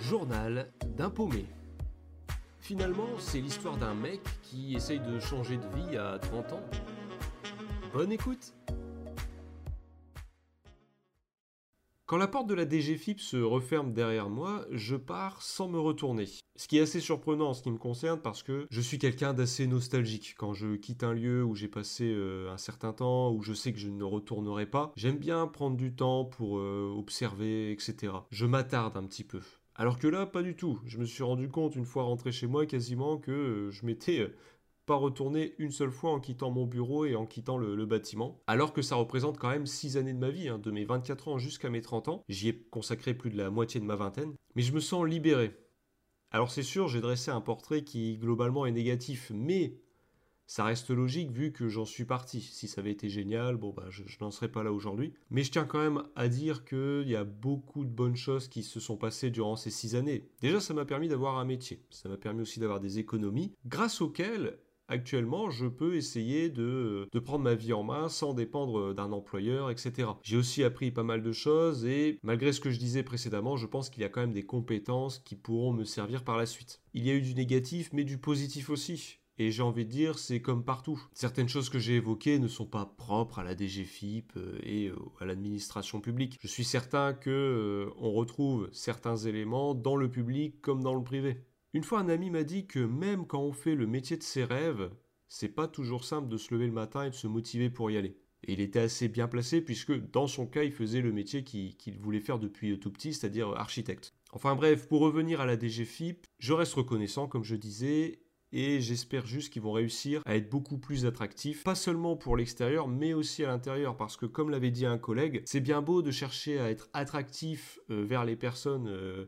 Journal d'un paumé. Finalement, c'est l'histoire d'un mec qui essaye de changer de vie à 30 ans. Bonne écoute Quand la porte de la DGFIP se referme derrière moi, je pars sans me retourner. Ce qui est assez surprenant en ce qui me concerne parce que je suis quelqu'un d'assez nostalgique. Quand je quitte un lieu où j'ai passé euh, un certain temps, où je sais que je ne retournerai pas, j'aime bien prendre du temps pour euh, observer, etc. Je m'attarde un petit peu. Alors que là, pas du tout. Je me suis rendu compte une fois rentré chez moi quasiment que euh, je m'étais pas retourné une seule fois en quittant mon bureau et en quittant le, bâtiment. Alors que ça représente quand même 6 années de ma vie, hein, de mes 24 ans jusqu'à mes 30 ans. J'y ai consacré plus de la moitié de ma vingtaine. Mais je me sens libéré. Alors c'est sûr, j'ai dressé un portrait qui globalement est négatif, mais ça reste logique vu que j'en suis parti. Si ça avait été génial, bon bah je, n'en serais pas là aujourd'hui. Mais je tiens quand même à dire qu'il y a beaucoup de bonnes choses qui se sont passées durant ces six années. Déjà, ça m'a permis d'avoir un métier. Ça m'a permis aussi d'avoir des économies, grâce auxquelles actuellement, je peux essayer de, de, prendre ma vie en main sans dépendre d'un employeur, etc. J'ai aussi appris pas mal de choses et malgré ce que je disais précédemment, je pense qu'il y a quand même des compétences qui pourront me servir par la suite. Il y a eu du négatif, mais du positif aussi. Et j'ai envie de dire, c'est comme partout. Certaines choses que j'ai évoquées ne sont pas propres à la DGFIP euh, et euh, à l'administration publique. Je suis certain que euh, on retrouve certains éléments dans le public comme dans le privé. Une fois, un ami m'a dit que même quand on fait le métier de ses rêves, c'est pas toujours simple de se lever le matin et de se motiver pour y aller. Et il était assez bien placé puisque dans son cas, il faisait le métier qu'il voulait faire depuis tout petit, c'est-à-dire architecte. Enfin bref, pour revenir à la DGFIP, je reste reconnaissant, comme je disais, et j'espère juste qu'ils vont réussir à être beaucoup plus attractifs, pas seulement pour l'extérieur, mais aussi à l'intérieur, parce que comme l'avait dit un collègue, c'est bien beau de chercher à être attractif euh, vers les personnes euh,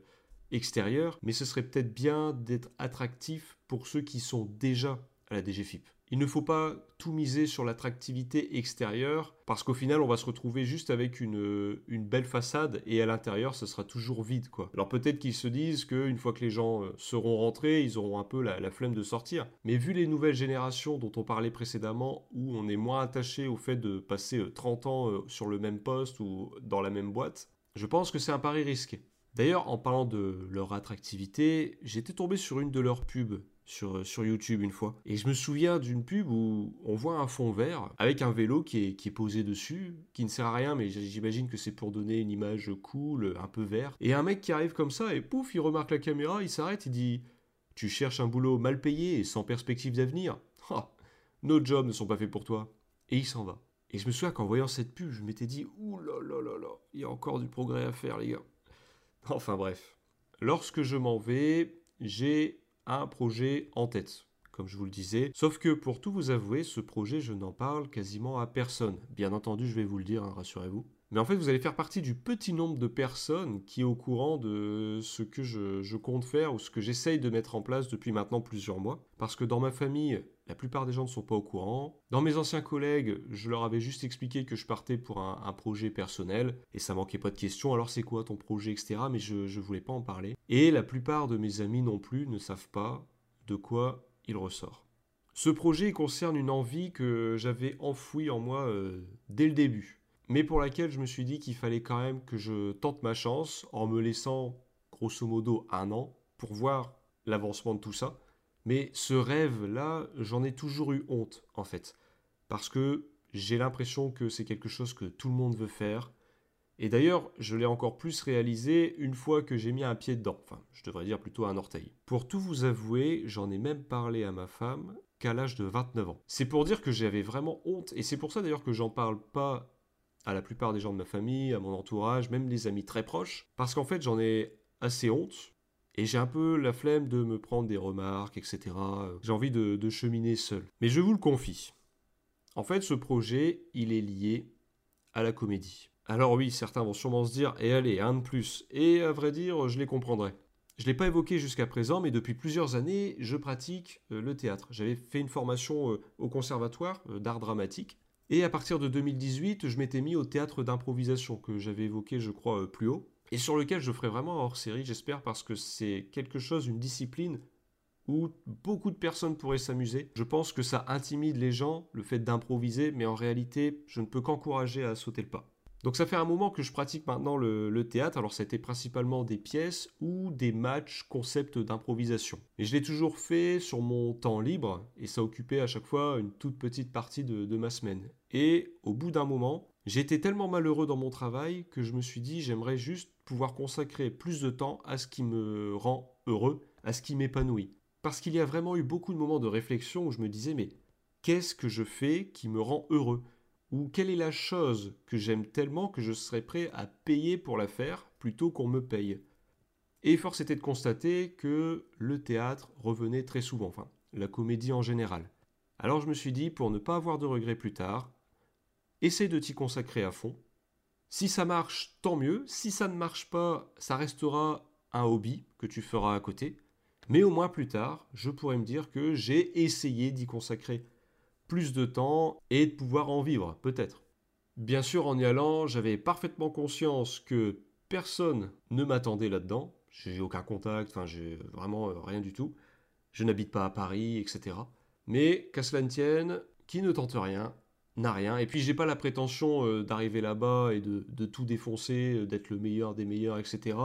extérieur, mais ce serait peut-être bien d'être attractif pour ceux qui sont déjà à la DGFIP. Il ne faut pas tout miser sur l'attractivité extérieure parce qu'au final on va se retrouver juste avec une, une belle façade et à l'intérieur ce sera toujours vide. Alors peut-être qu'ils se disent qu'une fois que les gens euh, seront rentrés ils auront un peu la, la, flemme de sortir. Mais vu les nouvelles générations dont on parlait précédemment où on est moins attaché au fait de passer 30 euh, ans euh, sur le même poste ou dans la même boîte, je pense que c'est un pari risqué. D'ailleurs, en parlant de leur attractivité, j'étais tombé sur une de leurs pubs sur, euh, sur YouTube une fois. Et je me souviens d'une pub où on voit un fond vert avec un vélo qui est, qui est posé dessus, qui ne sert à rien, mais j'imagine que c'est pour donner une image cool, un peu vert. Et un mec qui arrive comme ça et pouf, il remarque la caméra, il s'arrête, il dit Tu cherches un boulot mal payé et sans perspective d'avenir Nos jobs ne sont pas faits pour toi. Et il s'en va. Et je me souviens qu'en voyant cette pub, je m'étais dit Ouh il y a encore du progrès à faire, les gars. Enfin bref. Lorsque je m'en vais, j'ai un projet en tête, comme je vous le disais. Sauf que pour tout vous avouer, ce projet, je n'en parle quasiment à personne. Bien entendu, je vais vous le dire, hein, rassurez-vous. Mais en fait, vous allez faire partie du petit nombre de personnes qui est au courant de ce que je, compte faire ou ce que j'essaye de mettre en place depuis maintenant plusieurs mois. Parce que dans ma famille, la plupart des gens ne sont pas au courant. Dans mes anciens collègues, je leur avais juste expliqué que je partais pour un, projet personnel et ça manquait pas de questions. Alors c'est quoi ton projet, etc. Mais je ne voulais pas en parler. Et la plupart de mes amis non plus ne savent pas de quoi il ressort. Ce projet concerne une envie que j'avais enfouie en moi euh, dès le début mais pour laquelle je me suis dit qu'il fallait quand même que je tente ma chance en me laissant grosso modo un an pour voir l'avancement de tout ça. Mais ce rêve-là, j'en ai toujours eu honte en fait, parce que j'ai l'impression que c'est quelque chose que tout le monde veut faire. Et d'ailleurs, je l'ai encore plus réalisé une fois que j'ai mis un pied dedans. Enfin, je devrais dire plutôt un orteil. Pour tout vous avouer, j'en ai même parlé à ma femme qu'à l'âge de 29 ans. C'est pour dire que j'avais vraiment honte, et c'est pour ça d'ailleurs que j'en parle pas à la plupart des gens de ma famille, à mon entourage, même les amis très proches, parce qu'en fait j'en ai assez honte, et j'ai un peu la flemme de me prendre des remarques, etc. J'ai envie de, cheminer seul. Mais je vous le confie. En fait, ce projet, il est lié à la comédie. Alors oui, certains vont sûrement se dire, et allez, un de plus. Et à vrai dire, je les comprendrai. Je ne l'ai pas évoqué jusqu'à présent, mais depuis plusieurs années, je pratique euh, le théâtre. J'avais fait une formation euh, au conservatoire euh, d'art dramatique, et à partir de 2018, je m'étais mis au théâtre d'improvisation que j'avais évoqué, je crois, euh, plus haut, et sur lequel je ferai vraiment hors série, j'espère, parce que c'est quelque chose, une discipline où beaucoup de personnes pourraient s'amuser. Je pense que ça intimide les gens, le fait d'improviser, mais en réalité, je ne peux qu'encourager à sauter le pas. Donc ça fait un moment que je pratique maintenant le, théâtre, alors c'était principalement des pièces ou des matchs concept d'improvisation. Et je l'ai toujours fait sur mon temps libre, et ça occupait à chaque fois une toute petite partie de, ma semaine. Et au bout d'un moment, j'étais tellement malheureux dans mon travail que je me suis dit j'aimerais juste pouvoir consacrer plus de temps à ce qui me rend heureux, à ce qui m'épanouit. Parce qu'il y a vraiment eu beaucoup de moments de réflexion où je me disais mais qu'est-ce que je fais qui me rend heureux? Ou quelle est la chose que j'aime tellement que je serais prêt à payer pour la faire plutôt qu'on me paye? Et force était de constater que le théâtre revenait très souvent, enfin la comédie en général. Alors je me suis dit, pour ne pas avoir de regrets plus tard, essaie de t'y consacrer à fond. Si ça marche, tant mieux. Si ça ne marche pas, ça restera un hobby que tu feras à côté. Mais au moins plus tard, je pourrais me dire que j'ai essayé d'y consacrer plus de temps et de pouvoir en vivre, peut-être. Bien sûr, en y allant, j'avais parfaitement conscience que personne ne m'attendait là-dedans. J'ai aucun contact, enfin, j'ai vraiment euh, rien du tout. Je n'habite pas à Paris, etc. Mais qu'à cela ne tienne, qui ne tente rien, n'a rien. Et puis, j'ai pas la prétention euh, d'arriver là-bas et de, de, tout défoncer, euh, d'être le meilleur des meilleurs, etc.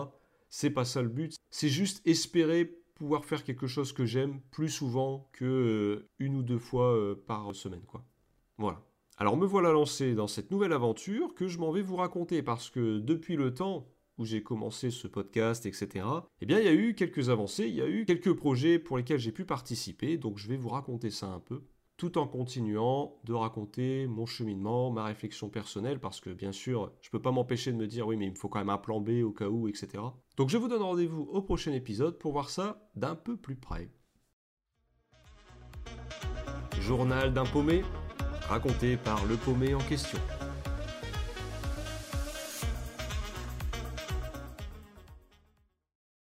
C'est pas ça le but. C'est juste espérer pouvoir faire quelque chose que j'aime plus souvent que euh, une ou deux fois euh, par semaine, quoi. Voilà. Alors me voilà lancé dans cette nouvelle aventure que je m'en vais vous raconter parce que depuis le temps où j'ai commencé ce podcast, etc., eh bien il y a eu quelques avancées, il y a eu quelques projets pour lesquels j'ai pu participer, donc je vais vous raconter ça un peu tout en continuant de raconter mon cheminement, ma réflexion personnelle, parce que bien sûr, je ne peux pas m'empêcher de me dire oui, mais il me faut quand même un plan B au cas où, etc. Donc je vous donne rendez-vous au prochain épisode pour voir ça d'un peu plus près. Journal d'un paumé, raconté par le paumé en question.